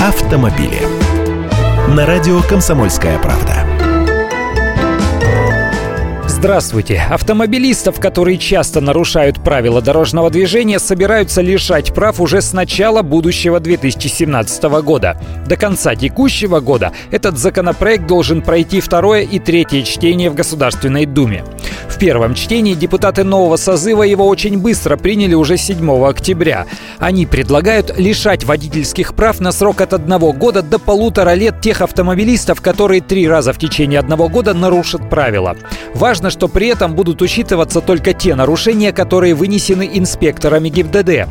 автомобили. На радио «Комсомольская правда». Здравствуйте. Автомобилистов, которые часто нарушают правила дорожного движения, собираются лишать прав уже с начала будущего 2017 года. До конца текущего года этот законопроект должен пройти второе и третье чтение в Государственной Думе. Первом чтении депутаты нового созыва его очень быстро приняли уже 7 октября. Они предлагают лишать водительских прав на срок от одного года до полутора лет тех автомобилистов, которые три раза в течение одного года нарушат правила. Важно, что при этом будут учитываться только те нарушения, которые вынесены инспекторами ГИБДД.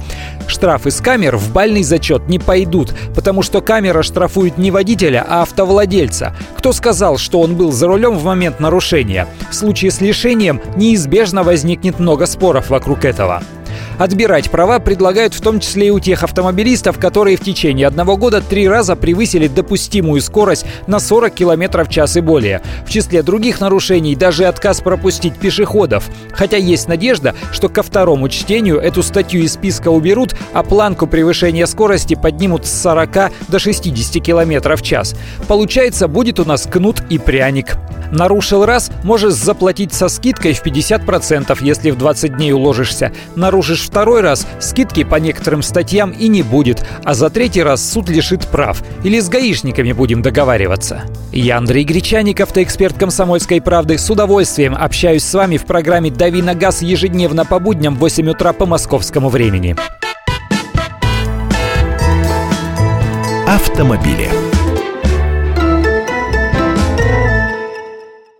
Штрафы с камер в бальный зачет не пойдут, потому что камера штрафует не водителя, а автовладельца. Кто сказал, что он был за рулем в момент нарушения? В случае с лишением неизбежно возникнет много споров вокруг этого. Отбирать права предлагают в том числе и у тех автомобилистов, которые в течение одного года три раза превысили допустимую скорость на 40 км в час и более. В числе других нарушений даже отказ пропустить пешеходов. Хотя есть надежда, что ко второму чтению эту статью из списка уберут, а планку превышения скорости поднимут с 40 до 60 км в час. Получается, будет у нас кнут и пряник. Нарушил раз, можешь заплатить со скидкой в 50%, если в 20 дней уложишься. Нарушишь второй раз, скидки по некоторым статьям и не будет, а за третий раз суд лишит прав. Или с гаишниками будем договариваться. Я Андрей Гречаник, автоэксперт «Комсомольской правды». С удовольствием общаюсь с вами в программе «Дави на газ» ежедневно по будням в 8 утра по московскому времени. Автомобили.